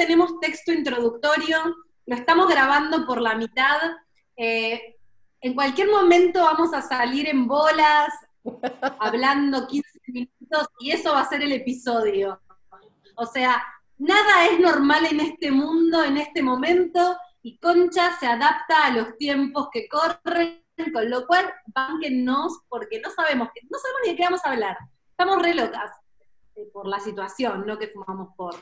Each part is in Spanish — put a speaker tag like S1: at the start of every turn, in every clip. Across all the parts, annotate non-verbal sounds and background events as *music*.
S1: Tenemos texto introductorio, lo estamos grabando por la mitad. Eh, en cualquier momento vamos a salir en bolas, *laughs* hablando 15 minutos, y eso va a ser el episodio. O sea, nada es normal en este mundo, en este momento, y Concha se adapta a los tiempos que corren, con lo cual, bánquennos, porque no sabemos, no sabemos ni de qué vamos a hablar. Estamos re locas eh, por la situación, no que fumamos por.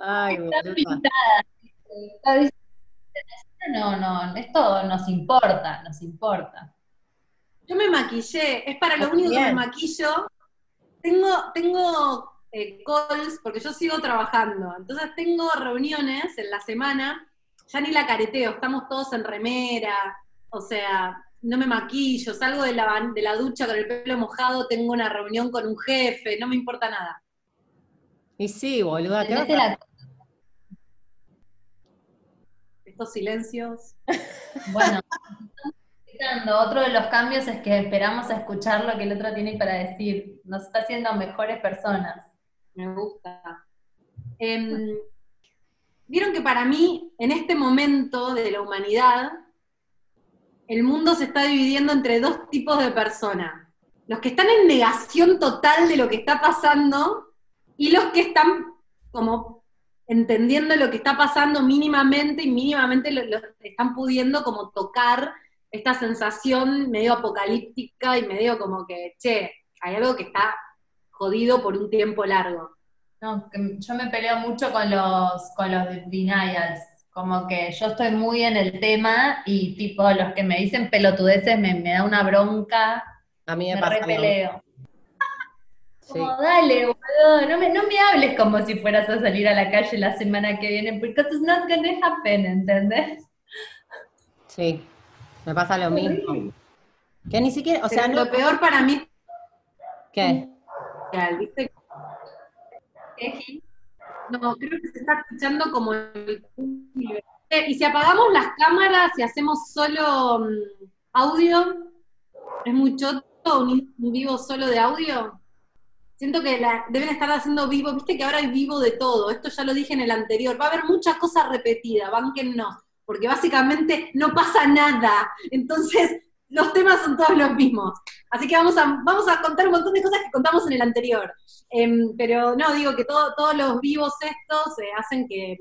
S2: Ay, Está pintada. No, no, esto nos importa, nos importa.
S1: Yo me maquillé, es para lo único que me maquillo. Tengo, tengo eh, calls, porque yo sigo trabajando, entonces tengo reuniones en la semana, ya ni la careteo, estamos todos en remera, o sea, no me maquillo, salgo de la, de la ducha con el pelo mojado, tengo una reunión con un jefe, no me importa nada.
S2: Y sí, boluda, ¿qué
S1: Estos silencios. *laughs*
S2: Bueno, otro de los cambios es que esperamos a escuchar lo que el otro tiene para decir. Nos está haciendo mejores personas.
S1: Me gusta. Em, vieron que para mí, en este momento de la humanidad, el mundo se está dividiendo entre dos tipos de personas. Los que están en negación total de lo que está pasando y los que están como entendiendo lo que está pasando mínimamente y mínimamente lo, están pudiendo como tocar esta sensación medio apocalíptica y medio como que, che, hay algo que está jodido por un tiempo largo.
S2: No, yo me peleo mucho con los, con los denials como que yo estoy muy en el tema y tipo los que me dicen pelotudeces me, me da una bronca.
S3: A mí me, me
S2: repeleo. Como, dale, boludo, no me, no me hables como si fueras a salir a la calle la semana que viene, porque it's not gonna happen, ¿entendés?
S3: Sí, me pasa lo mismo. Que ni siquiera, o sea,
S1: lo peor para mí.
S3: ¿Qué?
S1: ¿Viste? No, creo que se está escuchando como el... Eh, y si apagamos las cámaras y hacemos solo mm, audio, ¿es muy choto un, vivo solo de audio? Siento que deben estar haciendo vivo, viste que ahora hay vivo de todo, esto ya lo dije en el anterior, va a haber muchas cosas repetidas, no, porque básicamente no pasa nada, entonces los temas son todos los mismos. Así que vamos a, vamos a contar un montón de cosas que contamos en el anterior. Em, pero no, digo que todos los vivos estos eh, hacen que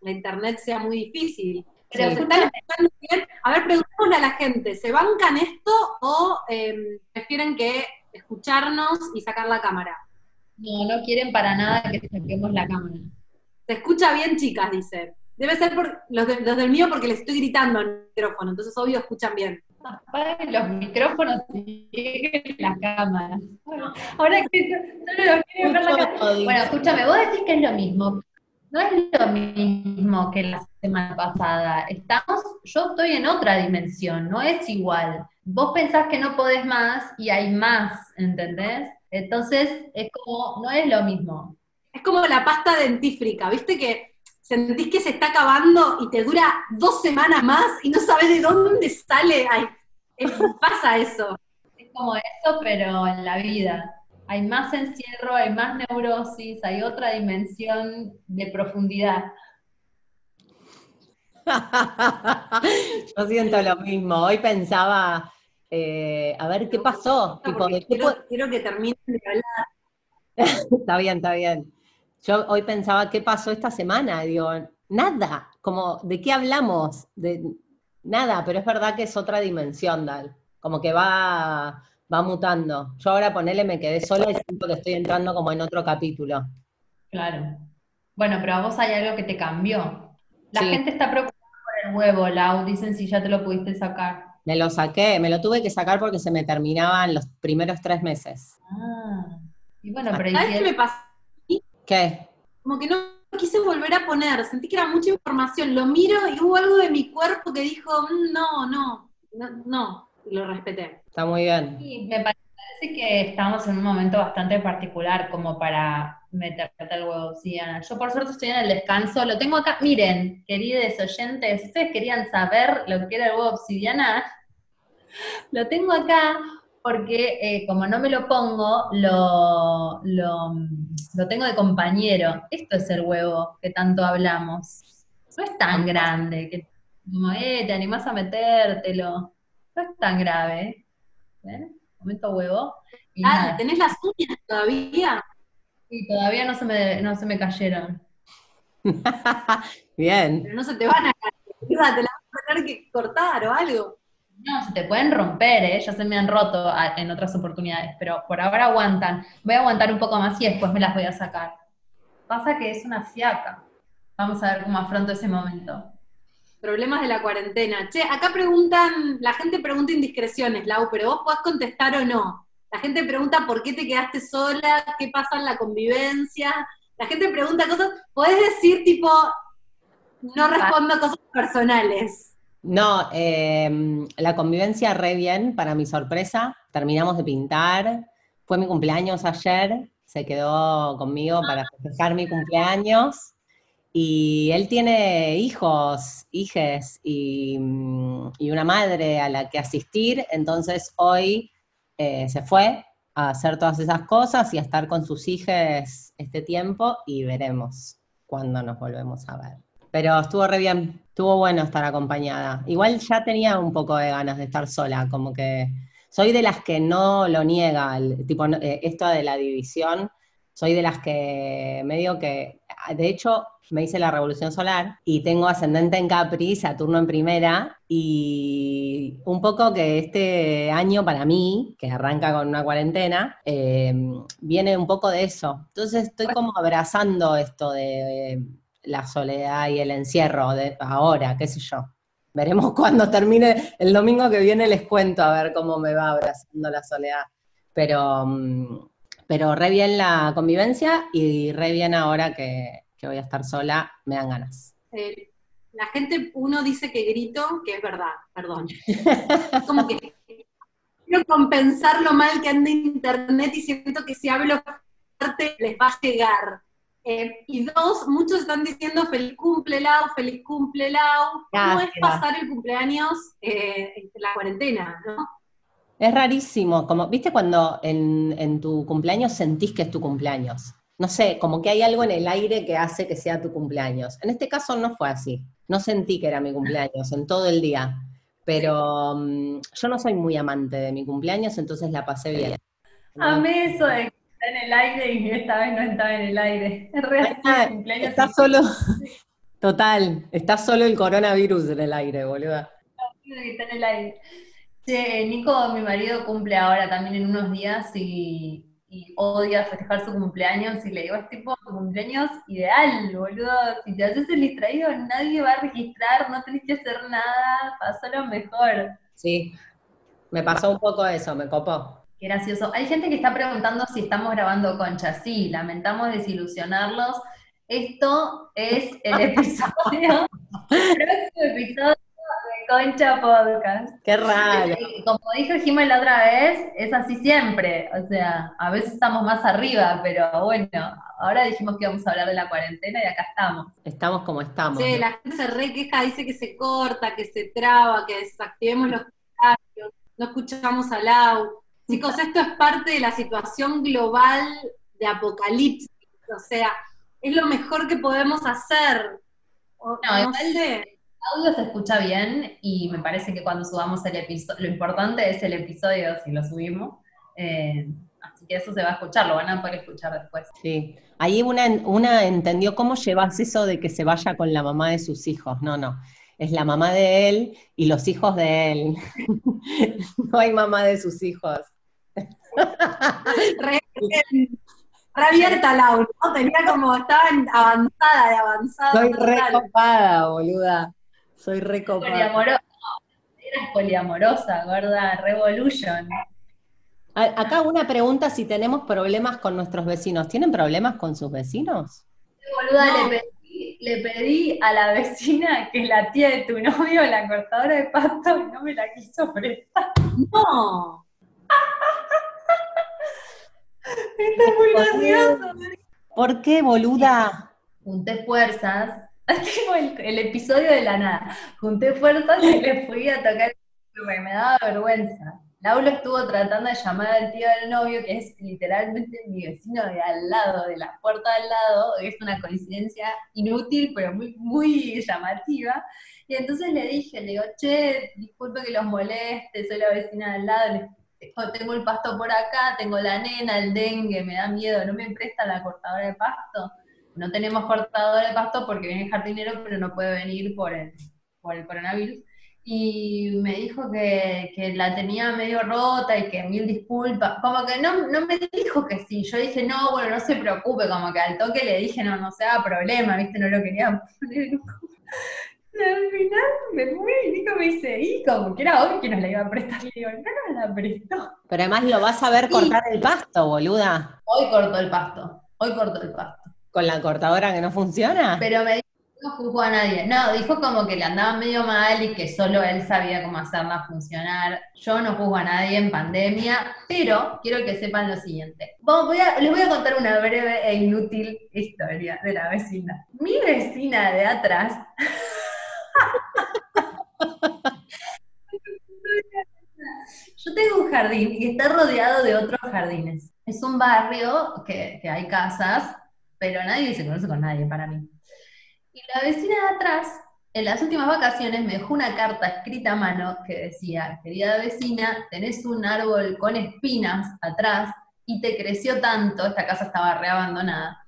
S1: la internet sea muy difícil. Pero se están escuchando bien. A ver, preguntémosle a la gente, ¿se bancan esto o em, prefieren que escucharnos y sacar la cámara?
S2: No, no quieren para nada que saquemos la cámara.
S1: Se escucha bien, chicas, dice. Debe ser por los, los del mío porque les estoy gritando al micrófono, entonces obvio escuchan bien
S2: apaguen los micrófonos y las cámaras. ahora que solo los quieren ver la cámara. Bueno, escúchame, vos decís que es lo mismo. No es lo mismo que la semana pasada. Estamos, yo estoy en otra dimensión, no es igual. Vos pensás que no podés más y hay más, ¿entendés? Entonces, es como, no es lo mismo.
S1: Es como la pasta dentífrica, ¿viste que sentís que se está acabando y te dura dos semanas más y no sabes de dónde sale. Ay, pasa eso.
S2: Es como eso, pero en la vida. Hay más encierro, hay más neurosis, hay otra dimensión de profundidad. *laughs*
S3: Yo siento lo mismo. Hoy pensaba, eh, a ver qué pasó.
S1: quiero, que termine de hablar. *laughs*
S3: está bien, está bien. Yo hoy pensaba, ¿qué pasó esta semana? Digo, nada, como, ¿de qué hablamos? De, nada, pero es verdad que es otra dimensión, Dal. Como que va, va mutando. Yo ahora ponele, me quedé sola y siento que estoy entrando como en otro capítulo.
S2: Claro. Bueno, pero a vos hay algo que te cambió. La gente está preocupada por el huevo, Lau, dicen si ya te lo pudiste sacar.
S3: Me lo saqué, me lo tuve que sacar porque se me terminaban los primeros tres meses.
S2: Ah. Y bueno, pero
S1: ¿Sabes qué me pasó?
S3: ¿Qué?
S1: Como que no quise volver a poner, sentí que era mucha información, lo miro y hubo algo de mi cuerpo que dijo, mm, no, no, no, no, y lo respeté.
S3: Está muy bien.
S2: Sí, me parece que estamos en un momento bastante particular como para meterte al huevo obsidiana. Yo por suerte estoy en el descanso, lo tengo acá, miren, queridos oyentes, ustedes querían saber lo que era el huevo obsidiana, lo tengo acá porque eh, como no me lo pongo, lo, lo, lo tengo de compañero. Esto es el huevo que tanto hablamos. No es tan grande, que como, eh, te animás a metértelo. No es tan grave. ¿eh? Momento huevo.
S1: ah, ¿tenés las uñas todavía?
S2: Sí, todavía no se me, no se me cayeron. *laughs*
S3: Bien.
S1: Pero no se te van a caer, te las vas a tener que cortar o algo.
S2: No, se te pueden romper, ¿eh? ya se me han roto en otras oportunidades, pero por ahora aguantan. Voy a aguantar un poco más y después me las voy a sacar. Pasa que es una fiaca. Vamos a ver cómo afronto ese momento.
S1: Problemas de la cuarentena. Che, acá preguntan, la gente pregunta indiscreciones, Lau, pero vos podés contestar o no. La gente pregunta por qué te quedaste sola, qué pasa en la convivencia. La gente pregunta cosas, podés decir tipo, no respondo cosas personales.
S3: No, em, la convivencia re bien, para mi sorpresa. Terminamos de pintar. Fue mi cumpleaños ayer, se quedó conmigo para festejar mi cumpleaños. Y él tiene hijos, hijes y, mm, y una madre a la que asistir, entonces hoy eh, se fue a hacer todas esas cosas y a estar con sus hijos este tiempo y veremos cuándo nos volvemos a ver. Pero estuvo re bien, estuvo bueno estar acompañada. Igual ya tenía un poco de ganas de estar sola, como que soy de las que no lo niega, el, tipo, eh, esto de la división, soy de las que medio que, de hecho, me hice la revolución solar y tengo ascendente en Capri, Saturno en primera, y un poco que este año para mí, que arranca con una cuarentena, eh, viene un poco de eso. Entonces estoy como abrazando esto de la soledad y el encierro de ahora, qué sé yo. Veremos *laughs* cuando termine, el domingo que viene les cuento a ver cómo me va abrazando la soledad. Pero, mm, pero re bien la convivencia y re bien ahora que, voy a estar sola, me dan ganas.
S1: Eh, la gente, uno dice que grito, que es verdad, perdón. *laughs* Como que quiero compensar lo mal que anda internet y siento que si hablo fuerte les va a llegar. Eh, y dos, muchos están diciendo feliz cumple Lau, feliz cumple Lau. ¿Cómo es pasar el cumpleaños eh, en la cuarentena, no?
S3: Es rarísimo, como, ¿viste cuando en, en, tu cumpleaños sentís que es tu cumpleaños? No sé, como que hay algo en el aire que hace que sea tu cumpleaños. En este caso no fue así. No sentí que era mi cumpleaños en todo el día. Pero um, yo no soy muy amante de mi cumpleaños, entonces la pasé bien.
S2: Amé eso de en el aire y esta vez no estaba en el aire. *laughs* Es real,
S3: está solo, *laughs* total, está solo el coronavirus en el aire, boluda.
S2: Está en el aire. Nico, mi marido, cumple ahora también en unos días y, odia festejar su cumpleaños y le digo, es tipo tu cumpleaños ideal, boludo. Si te haces el distraído, nadie va a registrar, no tenés que hacer nada, pasó lo mejor.
S3: Sí, me pasó un poco eso, me copó.
S2: Gracioso. Hay gente que está preguntando si estamos grabando Concha. Sí, lamentamos desilusionarlos. Esto es el *laughs* episodio, el próximo episodio de Concha Podcast.
S3: Qué raro.
S2: Como dijo Jiménez la otra vez, es así siempre. O sea, a veces estamos más arriba, pero bueno, ahora dijimos que íbamos a hablar de la cuarentena y acá estamos.
S3: Estamos como estamos.
S1: Sí, la gente se re queja, dice que se corta, que se traba, que desactivemos los comentarios, no escuchamos al Lau. Chicos, esto es parte de la situación global de apocalipsis, o sea, es lo mejor que podemos hacer.
S2: no, el audio se escucha bien y me parece que cuando subamos el episodio, lo importante es el episodio si lo subimos. Eh, así que eso se va a escuchar, lo van a poder escuchar después.
S3: Sí, ahí una, una entendió cómo llevas eso de que se vaya con la mamá de sus hijos. No, no, es la mamá de él y los hijos de él. *laughs* no hay mamá de sus hijos
S1: re, abierta Laura, ¿no? Tenía como, estaba avanzada, de avanzada.
S3: Soy recopada, boluda. Soy recopada.
S2: Poliamorosa, eras poliamorosa, gorda, revolution.
S3: Acá una pregunta si tenemos problemas con nuestros vecinos. ¿Tienen problemas con sus vecinos?
S2: Boluda, le, pedí, le pedí a la vecina que es la tía de tu novio la cortadora de pasto y no me la quiso prestar.
S1: No.
S2: Está muy gracioso.
S3: ¿Por qué, boluda?
S2: Junté fuerzas. *laughs* El, el, episodio de la nada. Junté fuerzas y le fui a tocar me daba vergüenza. Laulo estuvo tratando de llamar al tío del novio, que es literalmente mi vecino de al lado, de la puerta al lado, es una coincidencia inútil, pero muy, muy llamativa. Y entonces le dije, le digo, che, disculpe que los moleste, soy la vecina de al lado, tengo el pasto por acá, tengo la nena, el dengue, me da miedo, ¿no me presta la cortadora de pasto? No tenemos cortadora de pasto porque viene el jardinero, pero no puede venir por el, por el coronavirus y me dijo que, que, la tenía medio rota y que mil disculpas. Como que no, no me dijo que sí. Yo dije, no, bueno, no se preocupe. Como que al toque le dije, no, no sea problema, ¿viste? No lo quería *laughs* poner. Al final me fui y dijo, me dice, y como que era obvio que nos la iba a prestar. Le digo, no nos la prestó.
S3: Pero además lo vas a ver cortar el pasto, boluda.
S2: Hoy cortó el pasto. Hoy cortó el pasto.
S3: ¿Con la cortadora que no funciona?
S2: Pero me no juzgó a nadie. No, dijo como que le andaba medio mal y que solo él sabía cómo hacerla funcionar. Yo no juzgo a nadie en pandemia, pero quiero que sepan lo siguiente. les voy a contar una breve e inútil historia de la vecina. Mi vecina de atrás. *laughs* Yo tengo un jardín y está rodeado de otros jardines. Es un barrio que, que hay casas, pero nadie se conoce con nadie para mí. Y la vecina de atrás, en las últimas vacaciones, me dejó una carta escrita a mano que decía, querida vecina, tenés un árbol con espinas atrás y te creció tanto, esta casa estaba reabandonada,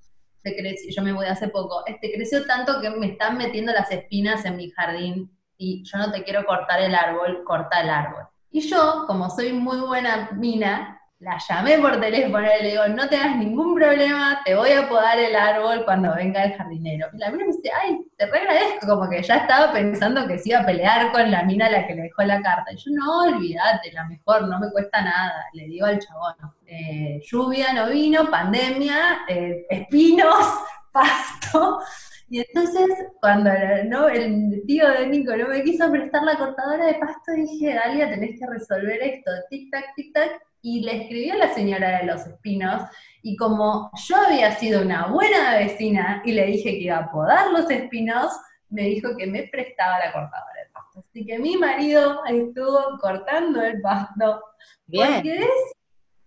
S2: creció, yo me voy hace poco, te creció tanto que me están metiendo las espinas en mi jardín y yo no te quiero cortar el árbol, corta el árbol. Y yo, como soy muy buena mina, la llamé por teléfono y le digo, no tengas ningún problema, te voy a podar el árbol cuando venga el jardinero. Y la mina me dice, ay, te re agradezco, como que ya estaba pensando que se iba a pelear con la mina a la que le dejó la carta. Y yo, no, olvídate, la mejor, no me cuesta nada. Le digo al chabón, eh, lluvia no vino, pandemia, eh, espinos, *laughs* pasto. Y entonces, cuando ¿no? el tío de Nico no me quiso prestar la cortadora de pasto, dije, Dalia, tenés que resolver esto, tic-tac, tic-tac, y le escribió a la señora de los espinos y como yo había sido una buena vecina y le dije que iba a podar los espinos, me dijo que me prestaba la cortadora de pasto. Así que mi marido estuvo cortando el pasto. Bien. Porque es,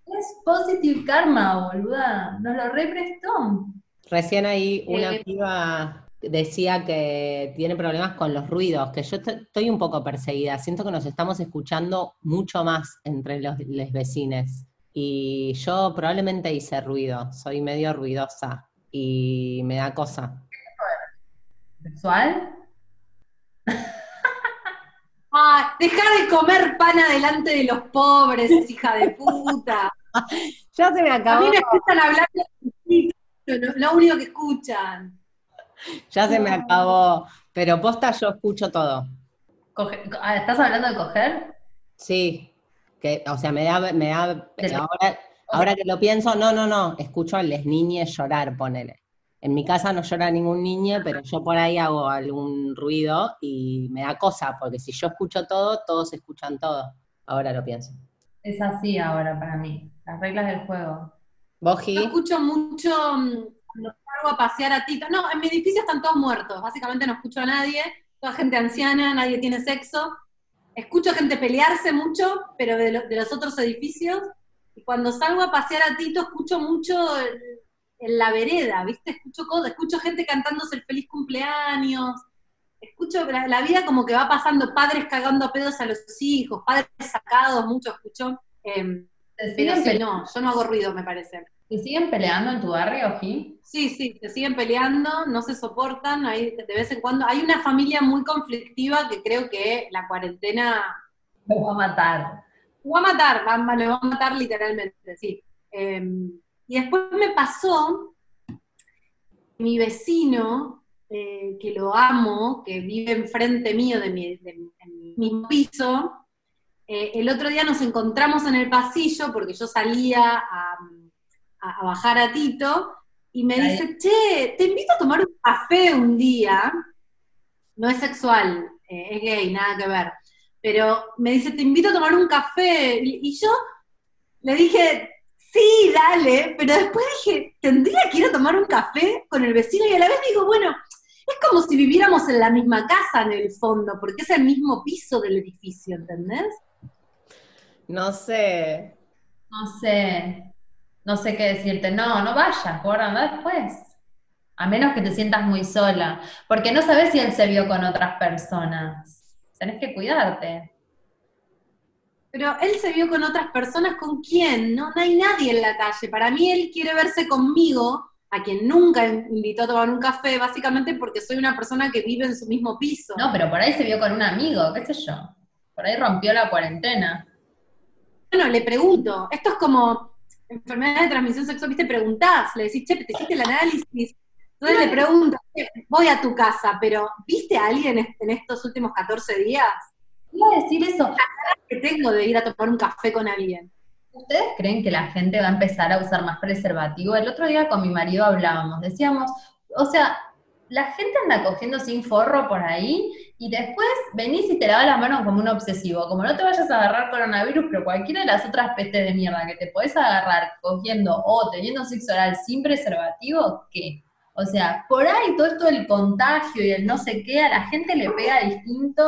S2: es positive karma, boluda. Nos lo represtó.
S3: Recién ahí una eh, piba decía que tiene problemas con los ruidos, que yo estoy un poco perseguida, siento que nos estamos escuchando mucho más entre los, vecinos. Y yo probablemente hice ruido, soy medio ruidosa y me da cosa.
S2: ¿Sexual? *laughs*
S1: Ah, deja de comer pan adelante de los pobres, hija de puta. *laughs*
S3: ya se me acabó.
S1: A mí me escuchan hablando, lo único que escuchan.
S3: ya se me acabó. Pero posta yo escucho todo.
S2: Ah, ¿Estás hablando de coger?
S3: Sí, que, o sea, me da, me da ahora, ahora que lo pienso, no, no, no, escucho a las niñas llorar, ponele. En mi casa no llora ningún niño, pero yo por ahí hago algún ruido y me da cosa, porque si yo escucho todo, todos escuchan todo. Ahora lo pienso.
S2: Es así ahora para mí, las reglas del juego.
S3: ¿Vos,
S1: Yo escucho mucho mm, cuando salgo a pasear a Tito. No, en mi edificio están todos muertos, básicamente no escucho a nadie, toda gente anciana, nadie tiene sexo. Escucho gente pelearse mucho, pero de, los otros edificios. Y cuando salgo a pasear a Tito, escucho mucho en la vereda, ¿viste? Escucho cosas, escucho gente cantándose el feliz cumpleaños. Escucho la, vida como que va pasando, padres cagando pedos a los hijos, padres sacados, mucho escucho. Eh, pero no, yo no hago ruido, me parece.
S2: ¿Se siguen peleando en tu barrio, Oji?
S1: Sí, sí, se siguen peleando, no se soportan, hay, de vez en cuando. Hay una familia muy conflictiva que creo que la cuarentena...
S2: Lo va a matar.
S1: Lo va a matar, lo va a matar literalmente, sí. Em, y después me pasó, mi vecino, eh, que lo amo, que vive enfrente mío de mi, de mi piso, eh, el otro día nos encontramos en el pasillo porque yo salía a a, bajar a Tito, y me dice, che, te invito a tomar un café un día, no es sexual, eh, es gay, nada que ver, pero me dice, te invito a tomar un café, y, yo le dije, sí, dale, pero después dije, tendría que ir a tomar un café con el vecino, y a la vez digo, bueno, es como si viviéramos en la misma casa en el fondo, porque es el mismo piso del edificio, ¿entendés?
S3: No sé.
S2: No sé. No sé qué decirte. No, no vayas, gorda, anda después. A menos que te sientas muy sola. Porque no sabes si él se vio con otras personas. Tenés que cuidarte.
S1: Pero él se vio con otras personas, ¿con quién? No, no hay nadie en la calle. Para mí él quiere verse conmigo, a quien nunca invitó a tomar un café, básicamente porque soy una persona que vive en su mismo piso.
S2: No, pero por ahí se vio con un amigo, qué sé yo. Por ahí rompió la cuarentena.
S1: Bueno, le pregunto, esto es como enfermedad de transmisión sexual, viste, preguntás, le decís, che, te hiciste el análisis. Entonces le pregunto, voy a tu casa, pero ¿viste a alguien en estos últimos 14 días?
S2: Iba a decir eso.
S1: que tengo de ir a tomar un café con alguien.
S2: ¿Ustedes creen que la gente va a empezar a usar más preservativo? El otro día con mi marido hablábamos, decíamos, o sea, la gente anda cogiendo sin forro por ahí y después venís y te lavas las manos como un obsesivo. Como no te vayas a agarrar coronavirus, pero cualquiera de las otras pestes de mierda que te podés agarrar cogiendo o teniendo sexo oral sin preservativo, ¿qué? O sea, por ahí todo esto del contagio y el no sé qué, a la gente le pega distinto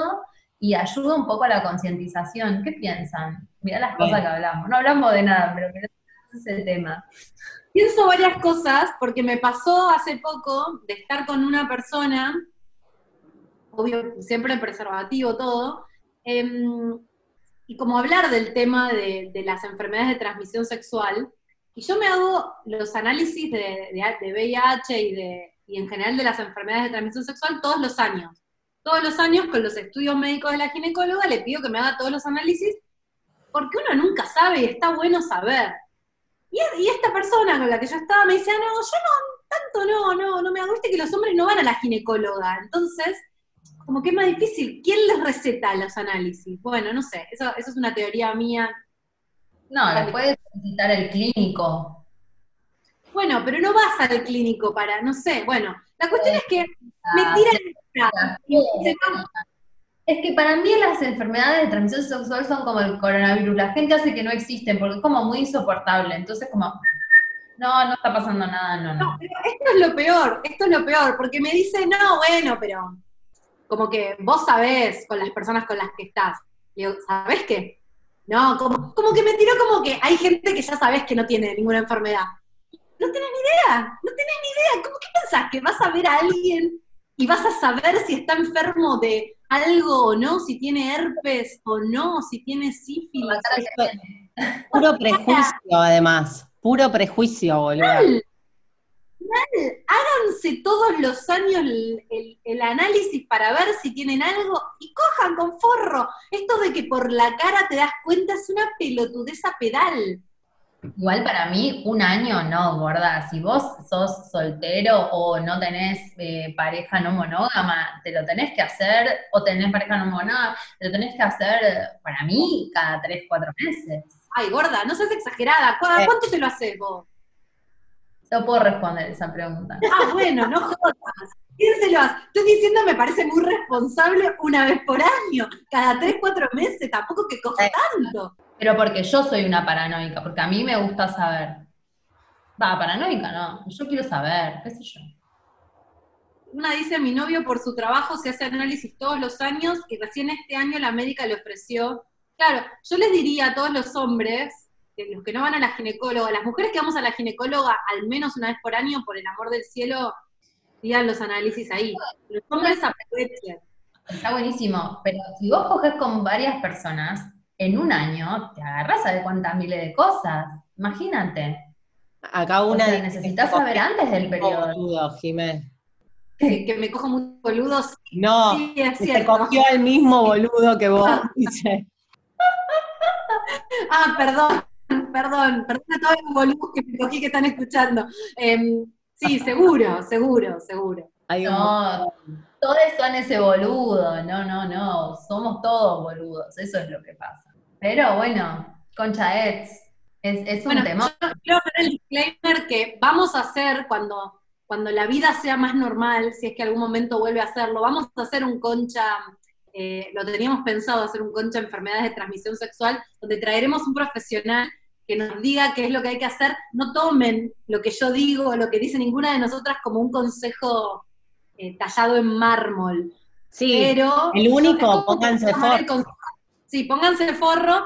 S2: y ayuda un poco a la concientización. ¿Qué piensan? Mirá las cosas que hablamos. No hablamos de nada, pero ese es el tema.
S1: Pienso varias cosas porque me pasó hace poco de estar con una persona, obvio, siempre preservativo todo, em, y como hablar del tema de, las enfermedades de transmisión sexual, y yo me hago los análisis de, de VIH y, de, y en general de las enfermedades de transmisión sexual todos los años todos los años con los estudios médicos de la ginecóloga, le pido que me haga todos los análisis, porque uno nunca sabe y está bueno saber. Y, esta persona con la que yo estaba me decía, no, yo no, tanto no, no, no me hago, que los hombres no van a la ginecóloga, entonces, como que es más difícil, ¿quién les receta los análisis? Bueno, no sé, eso, eso es una teoría mía.
S2: No, le puedes visitar el clínico.
S1: Bueno, pero no vas al clínico para, no sé, bueno, la cuestión es que me tiran
S2: es que para mí las enfermedades de transmisión sexual son como el coronavirus. La gente hace que no existen porque es como muy insoportable. Entonces, como, no, no está pasando nada, no, no.
S1: esto es lo peor, esto es lo peor, porque me dice, no, bueno, pero como que vos sabés con las personas con las que estás. Digo, ¿sabés qué? No, como, como que me tiró como que hay gente que ya sabés que no tiene ninguna enfermedad. No tenés ni idea, no tenés ni idea. ¿Cómo que pensás que vas a ver a alguien y vas a saber si está enfermo de algo o no, si tiene herpes o no, si tiene sífilis.
S3: Puro prejuicio, además. Puro prejuicio, boludo.
S1: Háganse todos los años el, el, análisis para ver si tienen algo y cojan con forro. Esto de que por la cara te das cuenta es una pelotudeza pedal.
S2: Igual para mí, un año no, gorda. Si vos sos soltero o no tenés eh, pareja no monógama, te lo tenés que hacer, o tenés pareja no monógama, te lo tenés que hacer, para mí, cada tres, cuatro meses.
S1: Ay, gorda, no seas exagerada. Eh. ¿Cuánto te lo haces vos?
S2: No puedo responder esa pregunta.
S1: Ah, bueno, no jodas. ¿Quién se lo hace? Estoy diciendo, me parece muy responsable una vez por año, cada tres, cuatro meses, tampoco que coja eh. tanto.
S2: Pero porque yo soy una paranoica, porque a mí me gusta saber. Va, paranoica no, yo quiero saber, qué sé yo.
S1: Una dice, mi novio por su trabajo se hace análisis todos los años y recién este año la médica le ofreció. Claro, yo les diría a todos los hombres, los que no van a la ginecóloga, las mujeres que vamos a la ginecóloga al menos una vez por año, por el amor del cielo, digan los análisis ahí. Los hombres aprovechen.
S2: Está buenísimo, pero si vos coges con varias personas, en un año te agarras a ver cuántas miles de cosas. Imagínate.
S3: Acá una.
S2: necesitas saber antes del periodo.
S3: Boludo,
S1: Que, me cojo muy boludos.
S3: No, sí, es se cogió el mismo boludo que vos, dice. *laughs*
S1: ah, perdón, perdón, perdón a todos los boludos que me cogí que están escuchando. Em, sí, seguro, seguro, seguro.
S2: no, todos son ese boludo, no, no, no, somos todos boludos, eso es lo que pasa. Pero bueno, Concha Eds, es, un tema.
S1: Yo quiero hacer el disclaimer que vamos a hacer cuando, cuando la vida sea más normal, si es que algún momento vuelve a hacerlo, vamos a hacer un Concha, eh, lo teníamos pensado hacer un Concha enfermedades de transmisión sexual, donde traeremos un profesional que nos diga qué es lo que hay que hacer. No tomen lo que yo digo o lo que dice ninguna de nosotras como un consejo eh, tallado en mármol.
S3: Sí, pero el único, pónganse forro.
S1: Sí, pónganse forro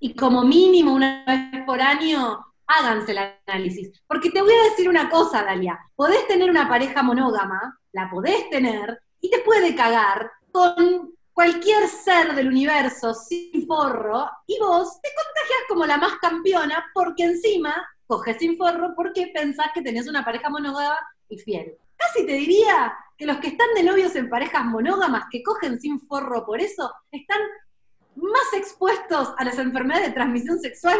S1: y como mínimo una vez por año háganse el análisis. Porque te voy a decir una cosa, Dalia, podés tener una pareja monógama, la podés tener, y te puede cagar con cualquier ser del universo sin forro, y vos te contagias como la más campeona, porque encima coges sin forro porque pensás que tenés una pareja monógama y fiel. Casi te diría que los que están de novios en parejas monógamas que cogen sin forro por eso, están más expuestos a las enfermedades de transmisión sexual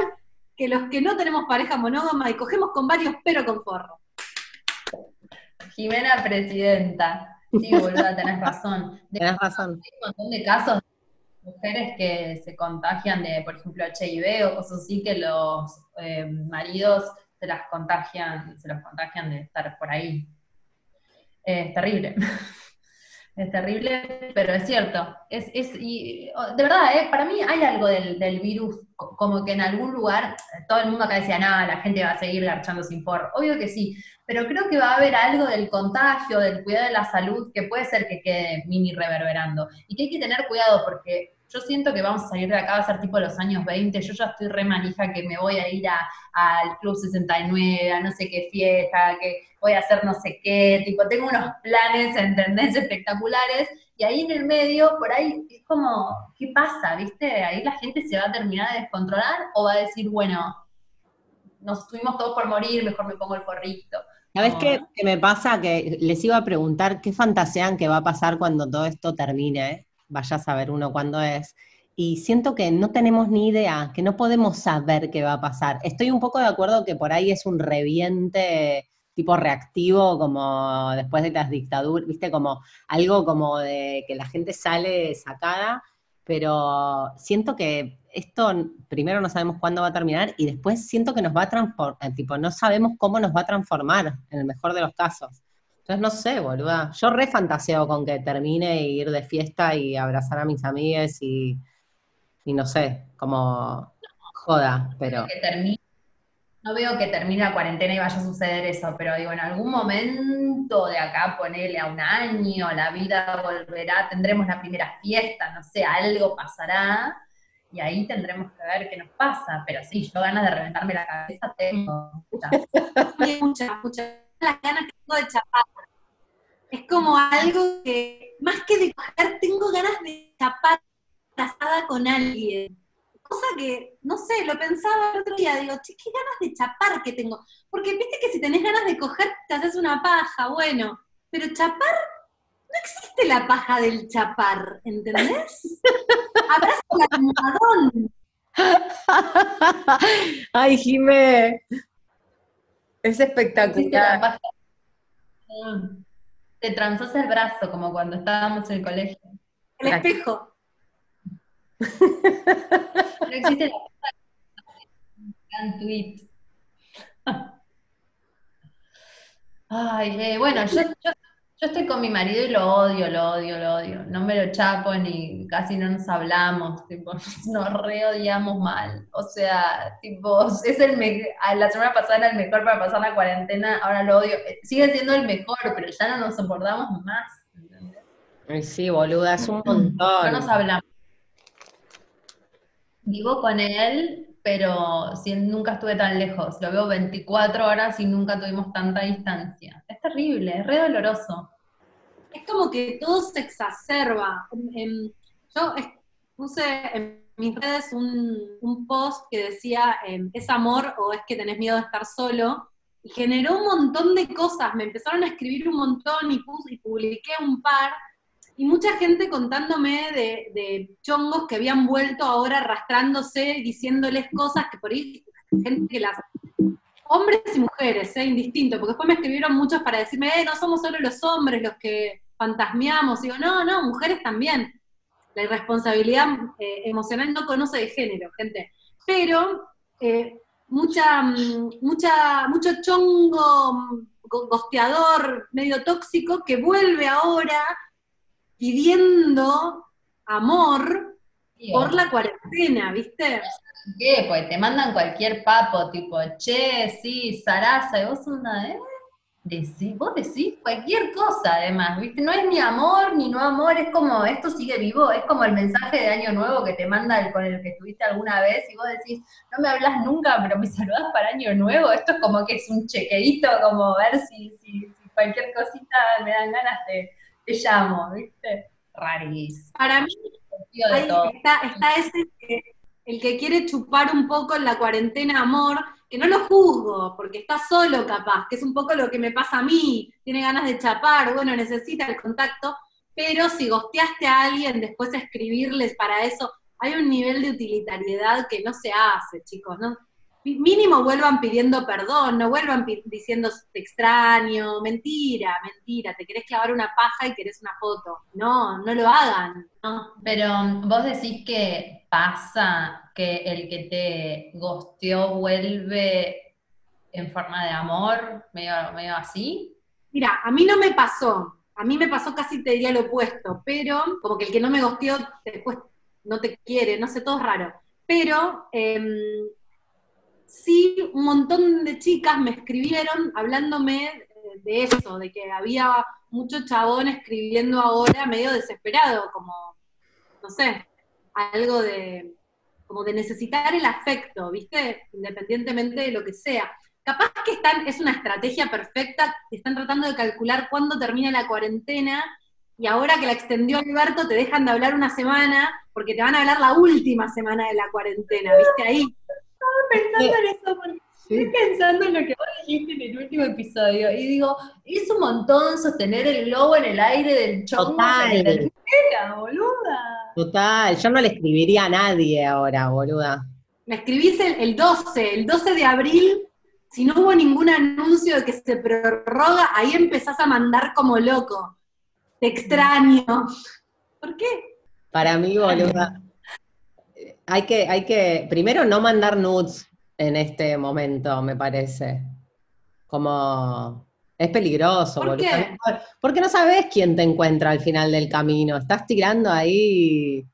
S1: que los que no tenemos pareja monógama y cogemos con varios pero con forro.
S2: Jimena Presidenta. Sí, boluda, tenés razón.
S3: tenés razón.
S2: Hay un montón de casos de mujeres que se contagian de, por ejemplo, HIV o cosas así, que los eh, maridos se las contagian, se los contagian de estar por ahí. es terrible. Es terrible, pero es cierto. Es, es, y, de verdad, eh, para mí hay algo del, del, virus, como que en algún lugar, todo el mundo acá decía, nada, la gente va a seguir garchando sin por. Obvio que sí, pero creo que va a haber algo del contagio, del cuidado de la salud, que puede ser que quede mini reverberando. Y que hay que tener cuidado porque yo siento que vamos a salir de acá, va a ser tipo los años 20, yo ya estoy re manija que me voy a ir al Club 69, a no sé qué fiesta, que voy a hacer no sé qué, tipo, tengo unos planes, ¿entendés? *laughs* Espectaculares, y ahí en el medio, por ahí, es como, ¿qué pasa? ¿Viste? Ahí la gente se va a terminar de descontrolar o va a decir, bueno, nos estuvimos todos por morir, mejor me pongo el forrito.
S3: ¿Sabes qué, qué, me pasa? Que les iba a preguntar qué fantasean que va a pasar cuando todo esto termine vaya a saber uno cuándo es. Y siento que no tenemos ni idea, que no podemos saber qué va a pasar. Estoy un poco de acuerdo que por ahí es un reviente tipo reactivo, como después de las dictaduras, viste, como algo como de que la gente sale sacada, pero siento que esto primero no sabemos cuándo va a terminar y después siento que nos va a transformar, tipo, no sabemos cómo nos va a transformar en el mejor de los casos. Entonces no sé, boluda. Yo re fantaseo con que termine e ir de fiesta y abrazar a mis amigas y, y no sé, como joda, pero.
S2: no veo que termine la cuarentena y vaya a suceder eso, pero digo, en algún momento de acá, ponele a un año, la vida volverá, tendremos la primera fiesta, no sé, algo pasará, y ahí tendremos que ver qué nos pasa. Pero sí, yo ganas de reventarme la cabeza tengo.
S1: Muchas, *laughs* muchas, muchas. Las ganas que tengo de chapar es como algo que, más que de coger, tengo ganas de chapar casada con alguien. Cosa que, no sé, lo pensaba el otro día, digo, che, qué ganas de chapar que tengo. Porque viste que si tenés ganas de coger, te haces una paja, bueno. Pero chapar, no existe la paja del chapar, ¿entendés? *laughs* Abrazo al
S3: almohadón. Ay, Jimé. Es espectacular
S2: te transas el brazo, como cuando estábamos en el colegio.
S1: El espejo.
S2: no existe la tweet. *laughs* Ay, eh, bueno, yo, yo yo estoy con mi marido y lo odio, lo odio, lo odio. No me lo chapo ni casi no nos hablamos, tipo, *laughs* nos reodiamos mal. O sea, tipo, es el la semana pasada era el mejor para pasar la cuarentena, ahora lo odio. Eh, sigue siendo el mejor, pero ya no nos soportamos más.
S3: ¿entendés? Sí, boluda, es un montón. No
S2: nos hablamos. Vivo con él, pero si, nunca estuve tan lejos. Lo veo 24 horas y nunca tuvimos tanta distancia. Es terrible, es re doloroso
S1: es como que todo se exacerba. yo puse en mis redes un, post que decía, em, ¿es amor o es que tenés miedo de estar solo? Y generó un montón de cosas, me empezaron a escribir un montón y, puse, y publiqué un par, y mucha gente contándome de, chongos que habían vuelto ahora arrastrándose, diciéndoles cosas que por ahí, gente que las hombres y mujeres, ¿eh? indistinto, porque después me escribieron muchos para decirme, eh, no somos solo los hombres los que fantasmeamos, digo, no, no, mujeres también. La irresponsabilidad eh, emocional no conoce de género, gente. Pero eh, mucha, mucha, mucho chongo gosteador, medio tóxico, que vuelve ahora pidiendo amor por la cuarentena, ¿viste?
S2: ¿Qué? Pues te mandan cualquier papo, tipo, che, sí, zaraza, y vos una, ¿eh? vos decís cualquier cosa además, ¿viste? No es ni amor ni no amor, es como, esto sigue vivo, es como el mensaje de Año Nuevo que te manda el con el que estuviste alguna vez y vos decís, no me hablas nunca, pero me *laughs* saludas para Año Nuevo, esto es como que es un chequeito, como ver si, si, cualquier cosita me dan ganas, te, te llamo, ¿viste? Rarísimo.
S1: Para mí, está, está ese que, el que quiere chupar un poco en la cuarentena amor, que no lo juzgo, porque está solo capaz, que es un poco lo que me pasa a mí, tiene ganas de chapar, bueno, necesita el contacto, pero si gosteaste a alguien, después escribirles para eso, hay un nivel de utilitariedad que no se hace, chicos, ¿no? Mínimo vuelvan pidiendo perdón, no vuelvan diciendo te extraño, mentira, mentira, te querés clavar una paja y querés una foto. No, no lo hagan, no.
S2: Pero vos decís que pasa que el que te gosteó vuelve en forma de amor, medio, medio así?
S1: Mira, a mí no me pasó, a mí me pasó casi te diría lo opuesto, pero como que el que no me gosteó después no te quiere, no sé, todo es raro. Pero em, sí, un montón de chicas me escribieron hablándome de eso, de que había mucho chabón escribiendo ahora medio desesperado, como, no sé, algo de, como de necesitar el afecto, ¿viste? Independientemente de lo que sea. Capaz que están, es una estrategia perfecta, están tratando de calcular cuándo termina la cuarentena, y ahora que la extendió Alberto te dejan de hablar una semana, porque te van a hablar la última semana de la cuarentena, ¿viste? Ahí.
S2: Estaba pensando en eso, porque estoy pensando en lo que vos dijiste en el último episodio, y digo, es un montón sostener el globo en el aire del chongo
S3: Total.
S2: boluda.
S3: Total, yo no le escribiría a nadie ahora, boluda.
S1: Me escribís el, 12, el 12 de abril, si no hubo ningún anuncio de que se prorroga, ahí empezás a mandar como loco. Te extraño. ¿Por qué?
S3: Para mí, boluda, hay que, hay que, primero no mandar nudes en este momento, me parece. Como, es peligroso,
S1: ¿Por qué?
S3: Porque no sabes quién te encuentra al final del camino. Estás tirando ahí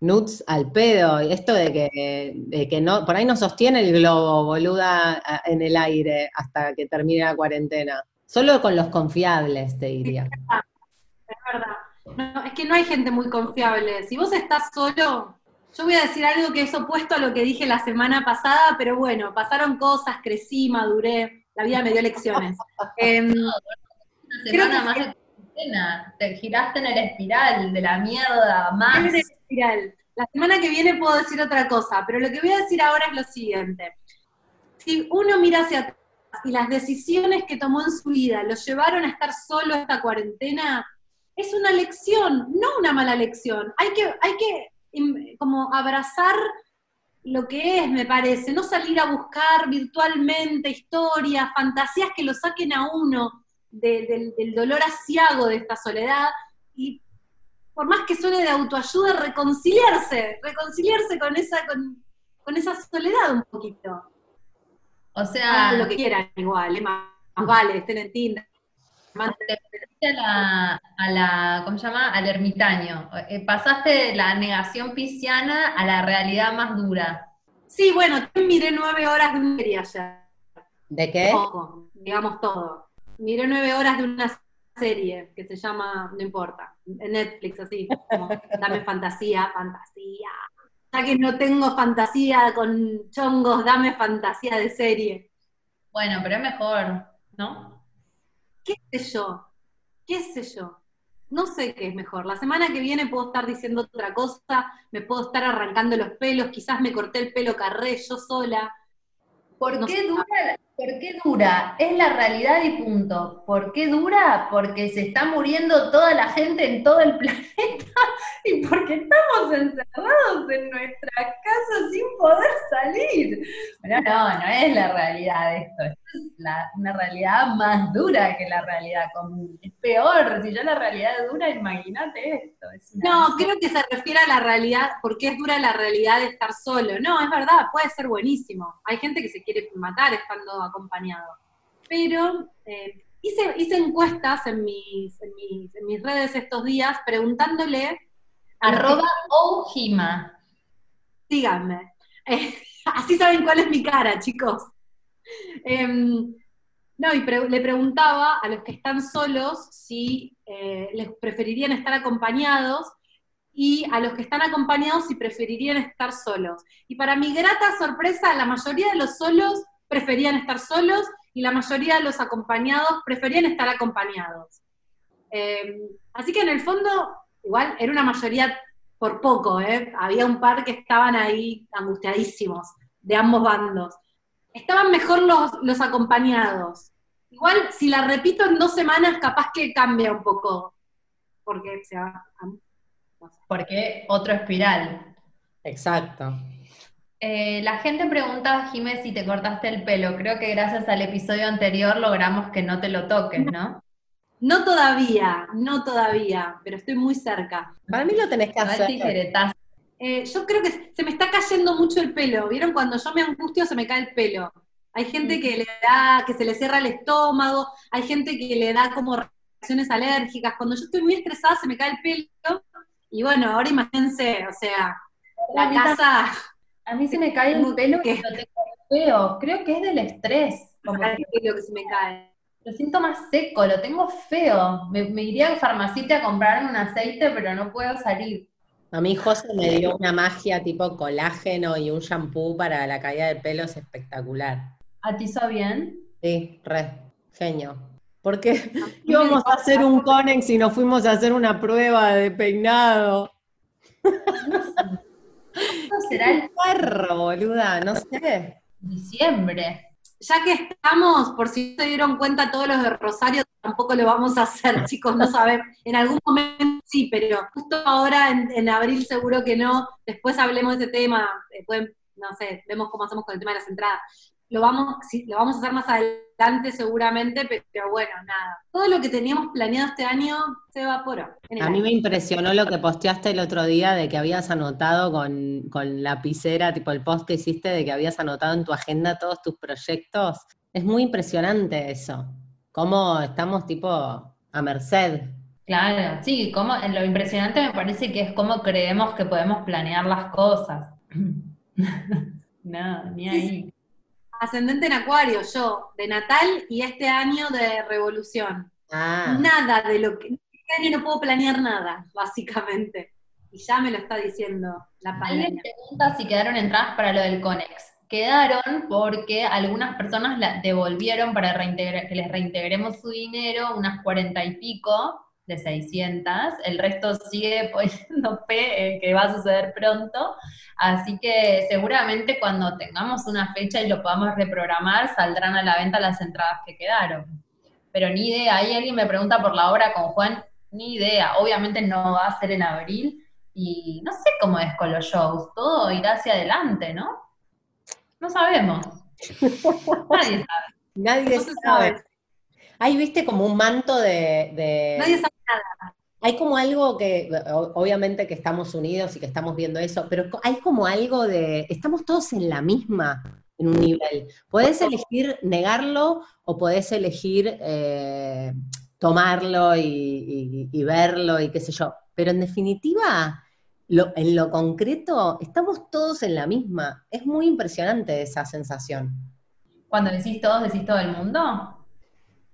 S3: nuts al pedo. Y esto de que, que no, por ahí no sostiene el globo, boluda, en el aire hasta que termine la cuarentena. Solo con los confiables, te diría.
S1: Es verdad. No, es que no hay gente muy confiable. Si vos estás solo, yo voy a decir algo que es opuesto a lo que dije la semana pasada, pero bueno, pasaron cosas, crecí, maduré la vida me dio lecciones. *laughs*
S2: Em, creo que más de te giraste en el espiral de la mierda más. En el
S1: espiral. La semana que viene puedo decir otra cosa, pero lo que voy a decir ahora es lo siguiente. Si uno mira hacia atrás y las decisiones que tomó en su vida lo llevaron a estar solo esta cuarentena, es una lección, no una mala lección. Hay que, hay que como abrazar lo que es, me parece, no salir a buscar virtualmente historias, fantasías que lo saquen a uno del, dolor asiago de esta soledad y por más que suene de autoayuda, reconciliarse, reconciliarse con esa, con, esa soledad un poquito.
S2: O sea,
S1: lo que quieran igual, más, vale, estén en Tinder.
S2: A la, a la, ¿cómo se llama? Al ermitaño. Eh, pasaste de la negación pisciana a la realidad más dura.
S1: Sí, bueno, miré nueve horas de un serie ayer.
S3: ¿De qué?
S1: Poco, digamos todo. Miré nueve horas de una serie que se llama, no importa, en Netflix, así, dame fantasía, fantasía. Ya que no tengo fantasía con chongos, dame fantasía de serie.
S2: Bueno, pero es mejor, ¿no?
S1: ¿Qué sé yo? ¿Qué sé yo? No sé qué es mejor. La semana que viene puedo estar diciendo otra cosa, me puedo estar arrancando los pelos, quizás me corté el pelo carré yo sola.
S2: ¿Por qué dura ¿Por qué dura? Es la realidad y punto. ¿Por qué dura? Porque se está muriendo toda la gente en todo el *laughs* planeta y porque estamos encerrados en nuestra casa sin poder salir. Bueno, no, no es la realidad esto. es una realidad más dura que la realidad común. Es peor. Si ya la realidad es dura, imagínate esto.
S1: no, creo que se refiere a la realidad, porque es dura la realidad de estar solo. No, es verdad, puede ser buenísimo. Hay gente que se quiere matar estando acompañado. Pero eh, hice, hice encuestas en mis, en mis, redes estos días preguntándole...
S2: Arroba Ojima.
S1: Díganme. *laughs* Eh, así saben cuál es mi cara, chicos. Em, No, y le preguntaba a los que están solos si eh, les preferirían estar acompañados y a los que están acompañados si preferirían estar solos. Y para mi grata sorpresa, la mayoría de los solos preferían estar solos y la mayoría de los acompañados preferían estar acompañados. Eh, así que en el fondo, igual era una mayoría por poco, ¿eh? había un par que estaban ahí angustiadísimos de ambos bandos. Estaban mejor los, los acompañados. Igual, si la repito en dos semanas, capaz que cambia un poco. Porque se va.
S2: Porque otro espiral.
S3: Exacto.
S2: Eh, la gente pregunta, Jiménez, si te cortaste el pelo. Creo que gracias al episodio anterior logramos que no te lo toques, ¿no?
S1: No todavía, no todavía, pero estoy muy cerca.
S3: Para mí lo tenés que hacer.
S1: Eh, yo creo que se me está cayendo mucho el pelo. ¿Vieron? Cuando yo me angustio se me cae el pelo. Hay gente que le da, que se le cierra el estómago, hay gente que le da como reacciones alérgicas. Cuando yo estoy muy estresada se me cae el pelo. Y bueno, ahora imagínense, o sea, la casa.
S2: A mí se me cae el pelo que lo tengo feo. Creo que es del estrés.
S1: Como el pelo que se me cae.
S2: Lo siento más seco, lo tengo feo. Me, me iría a farmacita a comprarme un aceite, pero no puedo salir.
S3: A mi José me dio una magia tipo colágeno y un shampoo para la caída del pelo, es espectacular.
S2: ¿A ti hizo bien?
S3: Sí, re, genio. Porque *laughs* íbamos a hacer un conex y nos fuimos a hacer una prueba de peinado.
S2: ¿Cuándo será el
S3: perro, boluda? No sé.
S2: Diciembre
S1: ya que estamos, por si se dieron cuenta todos los de Rosario, tampoco lo vamos a hacer, *laughs* chicos, no sabemos. En algún momento sí, pero justo ahora en, abril seguro que no. Después hablemos de ese tema, después, no sé, vemos cómo hacemos con el tema de las entradas lo vamos, sí, lo vamos a hacer más adelante seguramente, pero bueno, nada. Todo lo que teníamos planeado este año se evaporó.
S3: A mí me impresionó lo que posteaste el otro día de que habías anotado con, con lapicera, tipo el post que hiciste de que habías anotado en tu agenda todos tus proyectos. Es muy impresionante eso. Cómo estamos tipo a merced.
S2: Claro, sí, como, lo impresionante me parece que es cómo creemos que podemos planear las cosas. *clears throat* no, ni ahí
S1: ascendente en Acuario, yo, de Natal y este año de Revolución. Ah. Nada de lo que. Este año no puedo planear nada, básicamente. Y ya me lo está diciendo la pandemia.
S2: Alguien pregunta si quedaron entradas para lo del Conex. Quedaron porque algunas personas la devolvieron para que les reintegremos su dinero, unas cuarenta y pico de 600, el resto sigue *laughs* poniendo fe que va a suceder pronto, así que seguramente cuando tengamos una fecha y lo podamos reprogramar, saldrán a la venta las entradas que quedaron. Pero ni idea, ahí alguien me pregunta por la hora con Juan, ni idea, obviamente no va a ser en abril, y no sé cómo es con los shows, todo irá hacia adelante, ¿no? No sabemos. *laughs* Nadie sabe.
S3: Nadie sabe. Ahí viste como un manto de,
S1: Nadie sabe.
S3: Hay como algo que, obviamente que estamos unidos y que estamos viendo eso, pero hay como algo de, estamos todos en la misma, en un nivel. Podés elegir negarlo o podés elegir eh, tomarlo y, verlo y qué sé yo. Pero en definitiva, en lo concreto, estamos todos en la misma. Es muy impresionante esa sensación.
S2: Cuando decís todos, decís todo el mundo.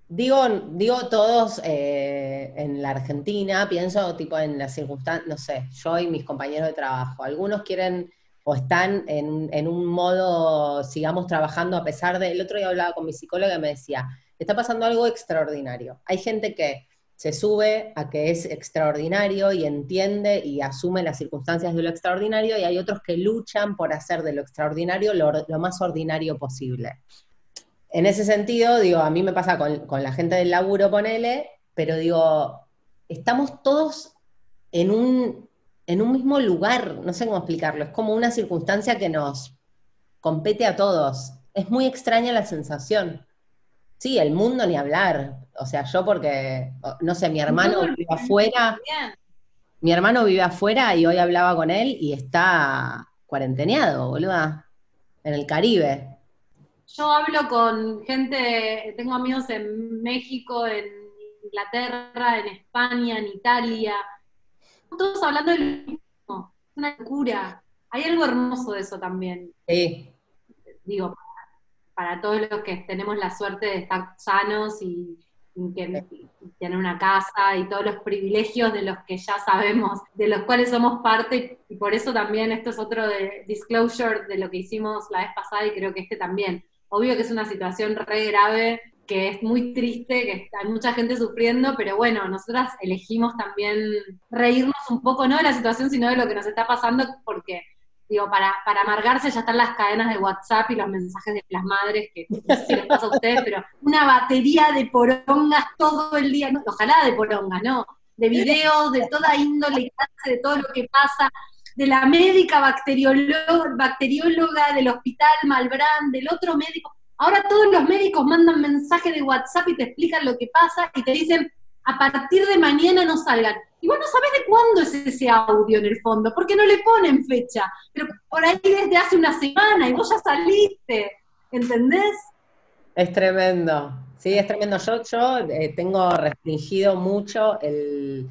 S3: Digo, digo todos eh, en la Argentina, pienso tipo en las circunstancias, no sé, yo y mis compañeros de trabajo. Algunos quieren o están en, un modo, sigamos trabajando a pesar de... El otro día hablaba con mi psicóloga y me decía, está pasando algo extraordinario. Hay gente que se sube a que es extraordinario y entiende y asume las circunstancias de lo extraordinario y hay otros que luchan por hacer de lo extraordinario lo más ordinario posible en ese sentido, digo, a mí me pasa con, la gente del laburo, ponele, pero digo, estamos todos en un, en un mismo lugar, no sé cómo explicarlo, es como una circunstancia que nos compete a todos. Es muy extraña la sensación. Sí, el mundo ni hablar. O sea, yo porque, no sé, mi hermano vive afuera. Mi hermano vive afuera y hoy hablaba con él y está cuarenteneado, boluda, en el Caribe
S1: yo hablo con gente, tengo amigos en México, en Inglaterra, en España, en Italia, todos hablando de lo mismo, una locura. Hay algo hermoso de eso también.
S3: Sí.
S1: Digo, para todos los que tenemos la suerte de estar sanos y, tener una casa y todos los privilegios de los que ya sabemos, de los cuales somos parte, y por eso también esto es otro de disclosure de lo que hicimos la vez pasada y creo que este también. Obvio que es una situación re grave, que es muy triste, que hay mucha gente sufriendo, pero bueno, nosotras elegimos también reírnos un poco, no de la situación, sino de lo que nos está pasando, porque digo, para, para amargarse ya están las cadenas de WhatsApp y los mensajes de las madres, que no sé si les pasa a ustedes, pero una batería de porongas todo el día, ojalá de porongas, ¿no? De videos, de toda índole, de todo lo que pasa, de la médica bacterióloga, del hospital Malbrán, del otro médico. Ahora todos los médicos mandan mensajes de WhatsApp y te explican lo que pasa y te dicen, a partir de mañana no salgan. Y vos no sabés de cuándo es ese audio en el fondo, porque no le ponen fecha, pero por ahí desde hace una semana y vos ya saliste, ¿entendés?
S3: Es tremendo, sí, es tremendo. Yo, yo eh, tengo restringido mucho el,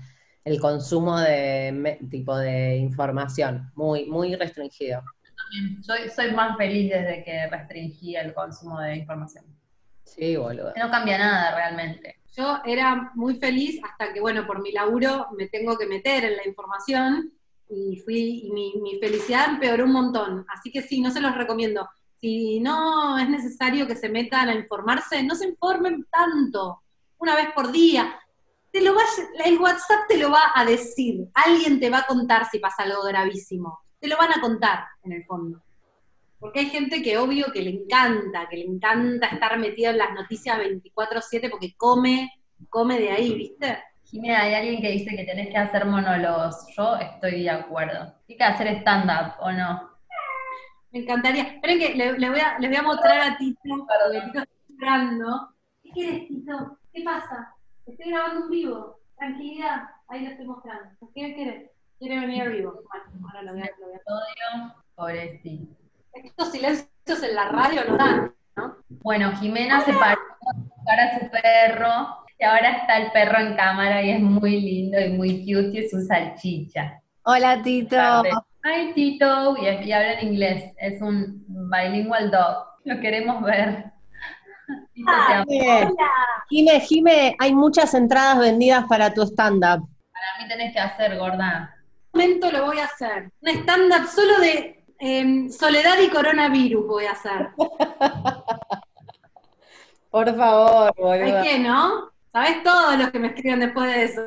S3: consumo de tipo de información, muy, muy restringido.
S2: Soy, soy más feliz desde que restringí el consumo de información.
S3: Sí, boludo.
S2: No cambia nada realmente.
S1: Yo era muy feliz hasta que, bueno, por mi laburo me tengo que meter en la información y fui, y mi, mi felicidad empeoró un montón. Así que sí, no se los recomiendo. Si no es necesario que se metan a informarse, no se informen tanto, una vez por día. Te lo va, el WhatsApp te lo va a decir, alguien te va a contar si pasa algo gravísimo, te lo van a contar en el fondo. Porque hay gente que obvio que le encanta, que le encanta estar metido en las noticias 24/7 porque come, come de ahí, ¿viste?
S2: Jimena, hay alguien que dice que tenés que hacer monólogos. Yo estoy de acuerdo. Hay que hacer stand-up, ¿o no?
S1: Me encantaría. Esperen que le, voy a, les voy a mostrar a Tito, porque Tito está llorando. ¿Qué quieres, Tito? ¿Qué pasa? Estoy grabando un vivo. Tranquilidad. Ahí lo estoy mostrando. ¿Qué quieres? ¿Quiere venir a vivo? Bueno, ahora lo voy a... Lo
S2: voy a... Pobrecito
S1: estos silencios en la radio no dan, ¿no?
S2: Bueno, Jimena se paró para su perro y ahora está el perro en cámara y es muy lindo y muy cute y es un salchicha.
S3: Hola, Tito.
S2: Hi, Tito. Y, habla en inglés. Es un bilingual dog. Lo queremos ver. *laughs*
S3: Jime, Jime, hay muchas entradas vendidas para tu stand-up.
S2: Para mí tenés que hacer, gorda.
S1: Un momento lo voy a hacer. Un stand-up solo de Em, soledad y coronavirus voy a hacer. *laughs*
S3: Por favor,
S1: boludo. ¿Hay que, no? ¿Sabes todos los que me escriben después de eso?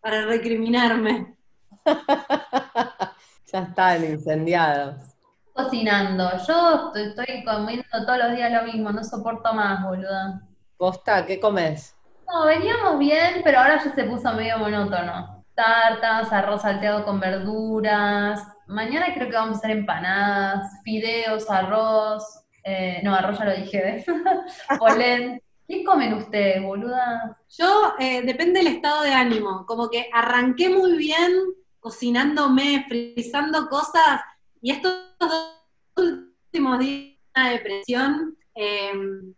S1: Para recriminarme. *laughs*
S3: ya están incendiados.
S2: Cocinando. Yo estoy comiendo todos los días lo mismo, no soporto más, boludo.
S3: ¿Posta? ¿Qué comes?
S2: No, veníamos bien, pero ahora ya se puso medio monótono. Tartas, arroz salteado con verduras, Mañana creo que vamos a hacer empanadas, fideos, arroz. Eh, no, arroz ya lo dije. *laughs* Polen. ¿Qué comen ustedes, boluda?
S1: Yo, eh, depende del estado de ánimo. Como que arranqué muy bien cocinándome, frizando cosas, y estos dos últimos días de depresión, em,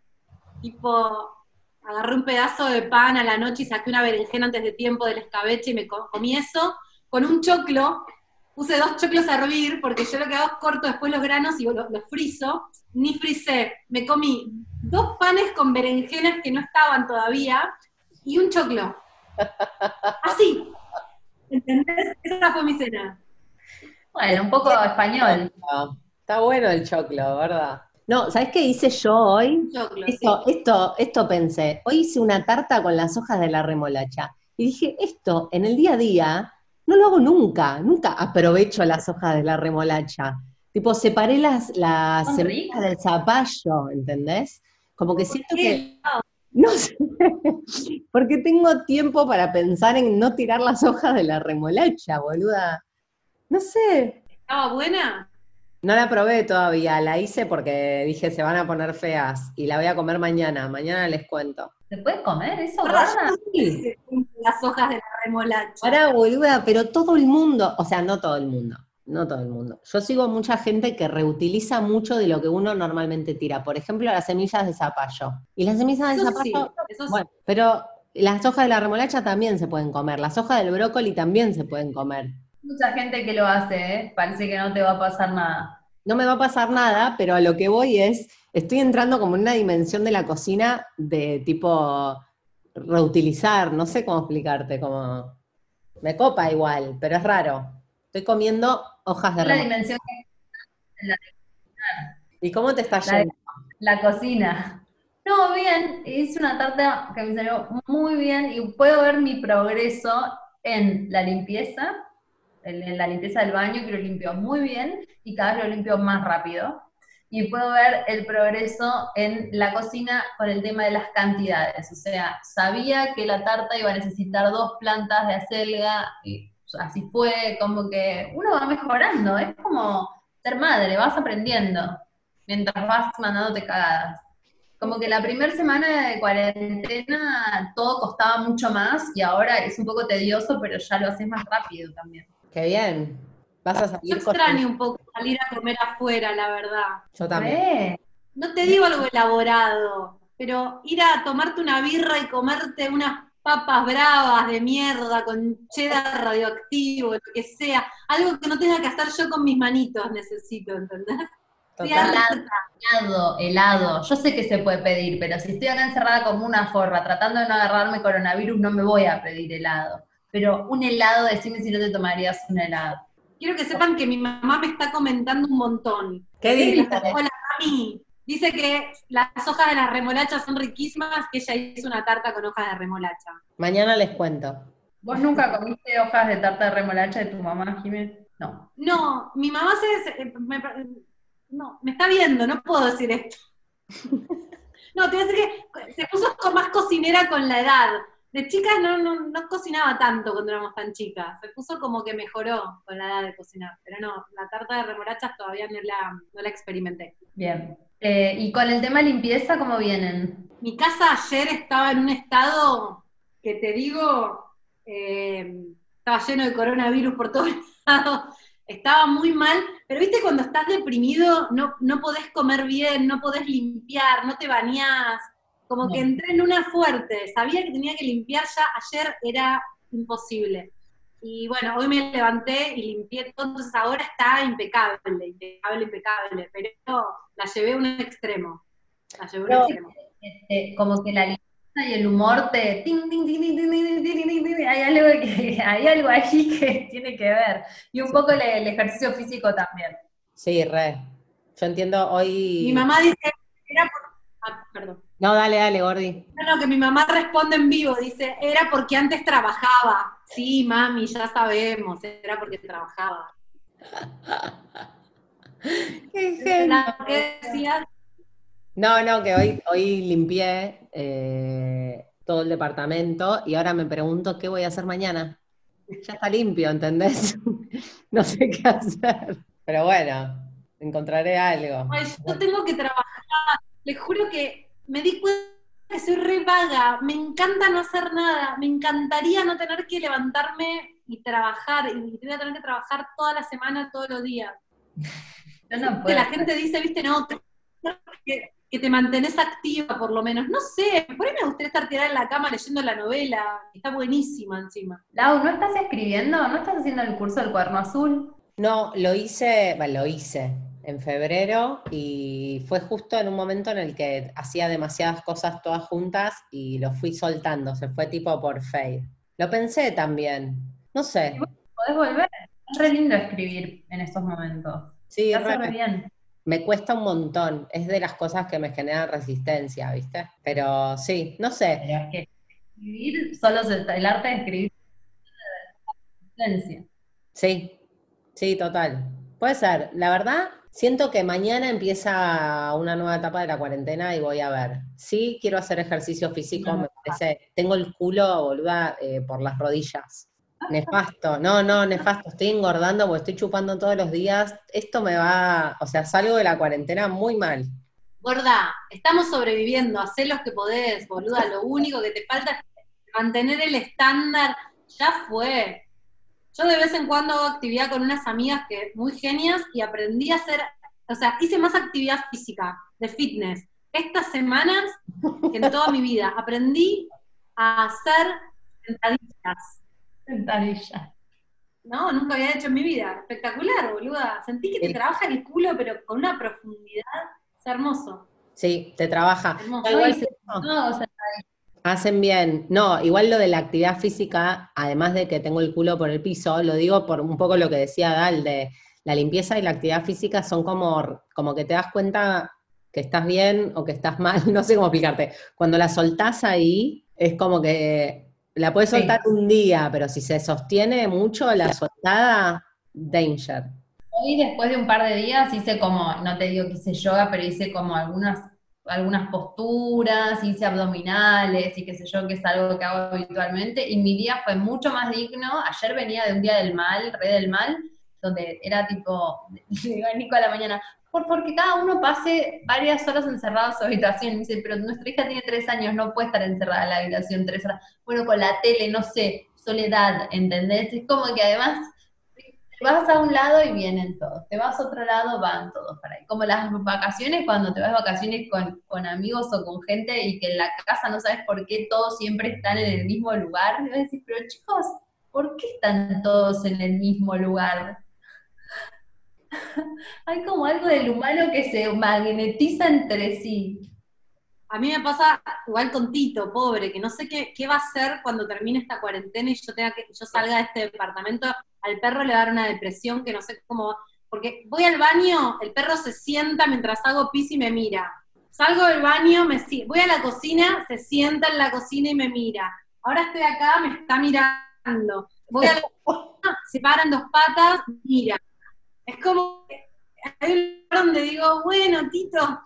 S1: tipo, agarré un pedazo de pan a la noche y saqué una berenjena antes de tiempo del escabeche y me comí eso con un choclo puse dos choclos a hervir, porque yo lo que hago es corto después los granos y los, frizo, ni frisé. Me comí dos panes con berenjenas que no estaban todavía y un choclo. Así. ¿Entendés? Esa fue mi cena.
S2: Bueno, un poco español.
S3: Está bueno el choclo, ¿verdad? No, ¿sabes qué hice yo hoy? Choclo, esto, esto, esto pensé. Hoy hice una tarta con las hojas de la remolacha. Y dije, esto en el día a día no lo hago nunca, nunca aprovecho las hojas de la remolacha. Tipo, separé las, las semillas del zapallo, ¿entendés? Como que siento que... No sé, *laughs* porque tengo tiempo para pensar en no tirar las hojas de la remolacha, boluda. No sé.
S1: ¿Estaba buena?
S3: No la probé todavía, la hice porque dije se van a poner feas y la voy a comer mañana, mañana les cuento.
S2: ¿Se puede comer eso,
S1: Las hojas de la remolacha.
S3: Ahora, boluda, pero todo el mundo, o sea, no todo el mundo, no todo el mundo. Yo sigo mucha gente que reutiliza mucho de lo que uno normalmente tira. Por ejemplo, las semillas de zapallo. Y las semillas de zapallo, bueno, pero las hojas de la remolacha también se pueden comer. Las hojas del brócoli también se pueden comer.
S2: Mucha gente que lo hace, ¿eh? Parece que no te va a pasar nada.
S3: no me va a pasar nada, pero a lo que voy es, estoy entrando como en una dimensión de la cocina de tipo reutilizar, no sé cómo explicarte, como me copa igual, pero es raro. Estoy comiendo hojas de
S2: La dimensión
S3: ¿Y cómo te está yendo?
S2: La, cocina. No, bien, hice una tarta que me salió muy bien y puedo ver mi progreso en la limpieza, la limpieza del baño, que lo limpio muy bien y cada vez lo limpio más rápido y puedo ver el progreso en la cocina con el tema de las cantidades. O sea, sabía que la tarta iba a necesitar dos plantas de acelga y así fue, como que uno va mejorando, es como ser madre, vas aprendiendo mientras vas mandándote cagadas. Como que la primera semana de cuarentena todo costaba mucho más y ahora es un poco tedioso, pero ya lo haces más rápido también.
S3: Qué bien. Vas a
S1: Yo extraño un poco salir a comer afuera, la verdad.
S3: Yo también.
S1: No te digo algo elaborado, pero ir a tomarte una birra y comerte unas papas bravas de mierda con cheddar radioactivo, lo que sea, algo que no tenga que hacer yo con mis manitos, necesito, ¿entendés?
S2: Helado, helado. Yo sé que se puede pedir, pero si estoy acá encerrada como una forra tratando de no agarrarme coronavirus, no me voy a pedir helado. Pero un helado, decime si no te tomarías un helado.
S1: Quiero que sepan que mi mamá me está comentando un montón.
S3: ¿Qué dice?
S1: Hola, mami. Dice que las hojas de las remolachas son riquísimas, que ella hizo una tarta con hojas de remolacha.
S3: Mañana les cuento.
S2: ¿Vos nunca comiste hojas de tarta de remolacha de tu mamá, Jiménez?
S1: No. No, mi mamá se, me, no, me está viendo, no puedo decir esto. *laughs* no, te voy a decir que se puso más cocinera con la edad de chica no, no, cocinaba tanto cuando éramos tan chicas. Se puso como que mejoró con la edad de cocinar. Pero no, la tarta de remolachas todavía no la, no la experimenté.
S2: Bien. Eh, ¿Y con el tema limpieza, cómo vienen?
S1: Mi casa ayer estaba en un estado que te digo, eh, estaba lleno de coronavirus por todos *laughs* lados. Estaba muy mal, pero viste cuando estás deprimido, no, no podés comer bien, no podés limpiar, no te bañás, como que entré en una fuerte, sabía que tenía que limpiar ya, ayer era imposible. Y bueno, hoy me levanté y limpié todo, entonces ahora está impecable, impecable, impecable, pero la llevé a un extremo. La llevé a un extremo.
S2: como que la limpieza y el humor te... hay, algo que, hay algo allí que tiene que ver. Y un poco el, el ejercicio físico también.
S3: Sí, re. Yo entiendo hoy...
S1: Mi mamá dice,
S3: No, dale, dale, Gordi.
S1: No, no, que mi mamá responde en vivo, dice, era porque antes trabajaba. Sí, mami, ya sabemos, era porque trabajaba. *laughs*
S3: Qué No, no, que hoy, hoy limpié eh, todo el departamento y ahora me pregunto qué voy a hacer mañana. Ya está limpio, ¿entendés? *laughs* no sé qué hacer. Pero bueno, encontraré algo.
S1: yo tengo que trabajar les juro que me di cuenta que soy re vaga, me encanta no hacer nada, me encantaría no tener que levantarme y trabajar, y voy a tener que trabajar toda la semana, todos los días. *laughs* que la gente dice, viste, no, que, te mantenés activa por lo menos. No sé, por ahí me gustaría estar tirada en la cama leyendo la novela, está buenísima encima.
S2: Lau, ¿no estás escribiendo? ¿No estás haciendo el curso del cuaderno azul?
S3: No, lo hice, bueno, lo hice, en febrero y fue justo en un momento en el que hacía demasiadas cosas todas juntas y lo fui soltando, se fue tipo por fade. Lo pensé también, no sé.
S2: Podés volver, es re lindo escribir en estos momentos.
S3: Sí, re, bien. Me cuesta un montón, es de las cosas que me generan resistencia, ¿viste? Pero sí, no sé.
S2: es que escribir, solo el arte de escribir resistencia.
S3: Sí, sí, total. Puede ser. La verdad, Siento que mañana empieza una nueva etapa de la cuarentena y voy a ver. Sí, quiero hacer ejercicio físico, me parece. Tengo el culo, boluda, eh, por las rodillas. Nefasto, no, no, nefasto. Estoy engordando porque estoy chupando todos los días. Esto me va, o sea, salgo de la cuarentena muy mal.
S1: Gorda, estamos sobreviviendo, hacé los que podés, boluda. Lo único que te falta es mantener el estándar. Ya fue. Yo de vez en cuando hago actividad con unas amigas que muy genias y aprendí a hacer, o sea, hice más actividad física, de fitness, estas semanas que en *laughs* toda mi vida. Aprendí a hacer sentadillas.
S2: Sentadillas.
S1: No, nunca había hecho en mi vida. Espectacular, boluda. Sentí que te trabaja el culo, pero con una profundidad. Es hermoso.
S3: Sí, te trabaja.
S2: no,
S3: Hacen bien. No, igual lo de la actividad física, además de que tengo el culo por el piso, lo digo por un poco lo que decía Dal, de la limpieza y la actividad física son como, como que te das cuenta que estás bien o que estás mal, *laughs* no sé cómo explicarte. Cuando la soltás ahí, es como que la puedes soltar un día, pero si se sostiene mucho la soltada, danger.
S2: Hoy después de un par de días hice como, no te digo que hice yoga, pero hice como algunas, algunas posturas, hice abdominales y qué sé yo, que es algo que hago habitualmente, y mi día fue mucho más digno. Ayer venía de un día del mal, re del mal, donde era tipo, *laughs* le a Nico a la mañana, por porque cada uno pase varias horas encerrado en su habitación. Y dice, pero nuestra hija tiene tres años, no puede estar encerrada en la habitación tres horas. Bueno, con la tele, no sé, soledad, ¿entendés? Es como que además vas a un lado y vienen todos, te vas a otro lado, van todos para ahí. Como las vacaciones, cuando te vas de vacaciones con, con, amigos o con gente y que en la casa no sabes por qué todos siempre están en el mismo lugar, y vas a decir, pero chicos, ¿por qué están todos en el mismo lugar? *laughs* Hay como algo del humano que se magnetiza entre sí.
S1: A mí me pasa igual con Tito, pobre, que no sé qué, qué va a hacer cuando termine esta cuarentena y yo tenga que yo salga de este departamento. Al perro le va a dar una depresión que no sé cómo. Porque voy al baño, el perro se sienta mientras hago pis y me mira. Salgo del baño, me voy a la cocina, se sienta en la cocina y me mira. Ahora estoy acá, me está mirando. Voy a la cocina, se paran dos patas, mira. Es como, hay un lugar donde digo, bueno, Tito,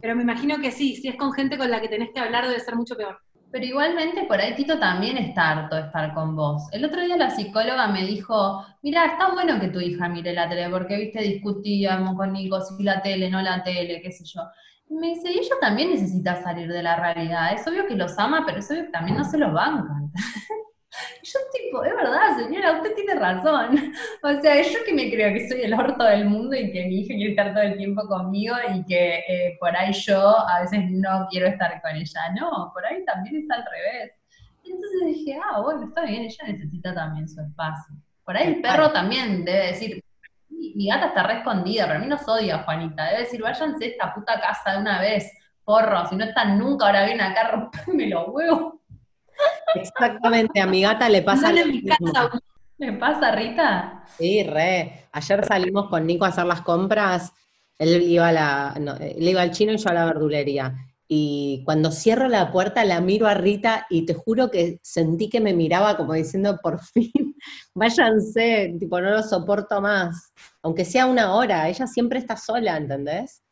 S1: pero me imagino que sí, si es con gente con la que tenés que hablar debe ser mucho peor.
S2: Pero igualmente por ahí Tito también está harto de estar con vos. El otro día la psicóloga me dijo, mira, está bueno que tu hija mire la tele, porque viste, discutíamos con Nico si la tele, no la tele, qué sé yo. Y me dice, y ella también necesita salir de la realidad. Es obvio que los ama, pero es obvio que también no se los bancan. *laughs* yo tipo, es verdad, señora, usted tiene razón. O sea, yo que me creo que soy el orto del mundo y que mi hija quiere estar todo el tiempo conmigo y que eh, por ahí yo a veces no quiero estar con ella. No, por ahí también está al revés. entonces dije, ah, bueno, está bien, ella necesita también su espacio. Por ahí el perro también debe decir, mi gata está re escondida, pero a mí no odia Juanita. Debe decir, váyanse a esta puta casa de una vez, porro, si no están nunca, ahora vienen acá a romperme los huevos.
S3: Exactamente, a mi gata le pasa
S2: lo mismo. ¿Le pasa, Rita?
S3: Sí, re. Ayer salimos con Nico a hacer las compras. Él iba, a la, él iba al chino y yo a la verdulería. Y cuando cierro la puerta la miro a Rita y te juro que sentí que me miraba como diciendo, por fin, *laughs* váyanse, tipo, no lo soporto más. Aunque sea una hora, ella siempre está sola, ¿entendés?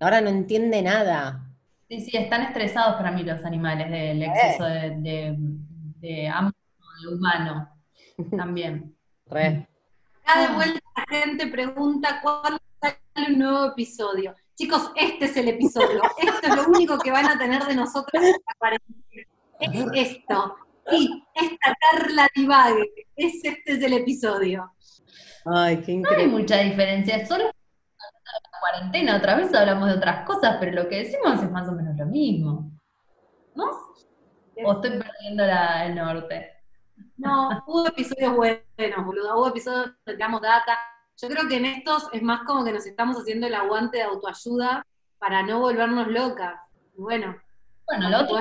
S3: Ahora no entiende nada.
S2: Sí, sí, están estresados para mí los animales del exceso de, de, de amor humano *laughs* también.
S3: Re.
S1: Cada de vuelta la gente pregunta cuándo sale un nuevo episodio. Chicos, este es el episodio. *laughs* Esto es lo único que van a tener de nosotros en esta cuarentena. Es esto. Y esta Carla divague. Es, este es el episodio.
S3: Ay, qué increíble.
S2: No hay mucha diferencia. Solo cuarentena, otra vez hablamos de otras cosas, pero lo que decimos es más o menos lo mismo. ¿No? ¿O estoy perdiendo el norte?
S1: No, hubo episodios buenos, boludo. Hubo episodios donde damos data. Yo creo que en estos es más como que nos estamos haciendo el aguante de autoayuda para no volvernos locas. Bueno.
S2: Bueno, lo otro,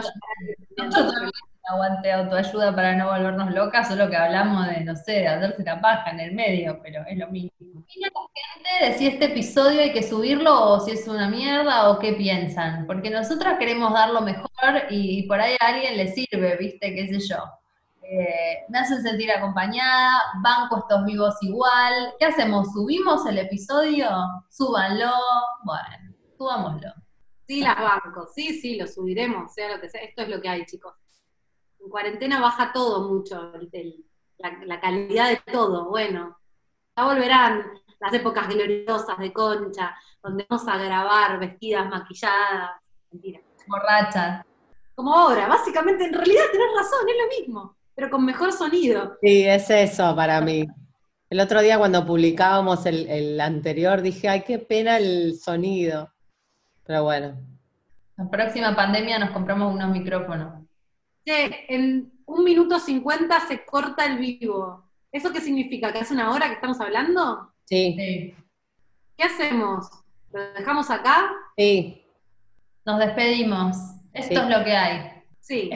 S2: aguante autoayuda para no volvernos locas, solo que hablamos de, no sé, de hacerse la paja en el medio, pero es lo mismo. ¿Qué la gente de si este episodio hay que subirlo o si es una mierda o qué piensan? Porque nosotras queremos dar lo mejor y, por ahí a alguien le sirve, ¿viste? ¿Qué sé yo? Eh, me hacen sentir acompañada, banco estos vivos igual. ¿Qué hacemos? ¿Subimos el episodio? Súbanlo. Bueno, subámoslo.
S1: Sí, las banco. Sí, sí, lo subiremos, sea lo que sea. Esto es lo que hay, chicos en cuarentena baja todo mucho, la, calidad de todo. Bueno, ya volverán las épocas gloriosas de Concha, donde vamos a grabar vestidas maquilladas, mentira.
S2: Borrachas.
S1: Como ahora, básicamente, en realidad tenés razón, es lo mismo, pero con mejor sonido.
S3: Sí, es eso para mí. El otro día cuando publicábamos el, el anterior dije, ay, qué pena el sonido. Pero bueno.
S2: La próxima pandemia nos compramos unos micrófonos
S1: en un minuto cincuenta se corta el vivo. ¿Eso qué significa? ¿Que hace una hora que estamos hablando?
S3: Sí,
S2: Sí.
S1: ¿Qué hacemos? ¿Lo dejamos acá?
S3: sí.
S2: Nos despedimos. Esto
S3: Sí.
S2: es lo que hay.
S1: Sí,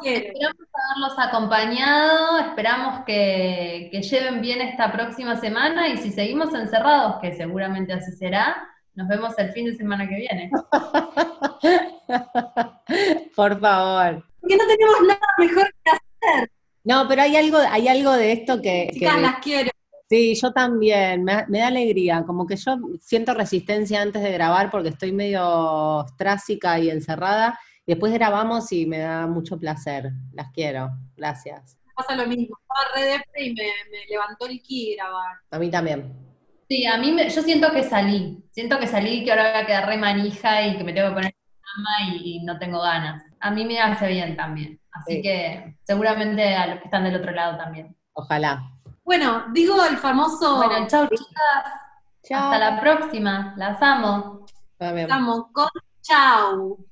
S1: quiero.
S2: Esperamos haberlos acompañado, esperamos que, que lleven bien esta próxima semana y si seguimos encerrados, que seguramente así será, nos vemos el fin de semana que viene. *laughs*
S3: Por favor.
S1: Porque no tenemos nada mejor que hacer.
S3: No, pero hay algo, hay algo de esto que,
S1: Chicas,
S3: que-
S1: las quiero.
S3: sí, yo también, me, me da alegría, como que yo siento resistencia antes de grabar porque estoy medio estrásica y encerrada, y después grabamos y me da mucho placer, las quiero, gracias.
S1: Pasa lo mismo. Estaba re depre y me, me levantó el ki grabar.
S3: A mí también.
S2: Sí, a mí me- yo siento que salí, siento que salí, que ahora voy a quedar re manija y que me tengo que poner en cama y, y no tengo ganas. A mí me hace bien también, así
S3: Sí.
S2: que seguramente a los que están del otro lado también.
S3: Ojalá.
S1: Bueno, digo el famoso.
S2: Bueno, chau chicas,
S3: Chao.
S2: hasta la próxima, las amo.
S3: También.
S1: Estamos con chau.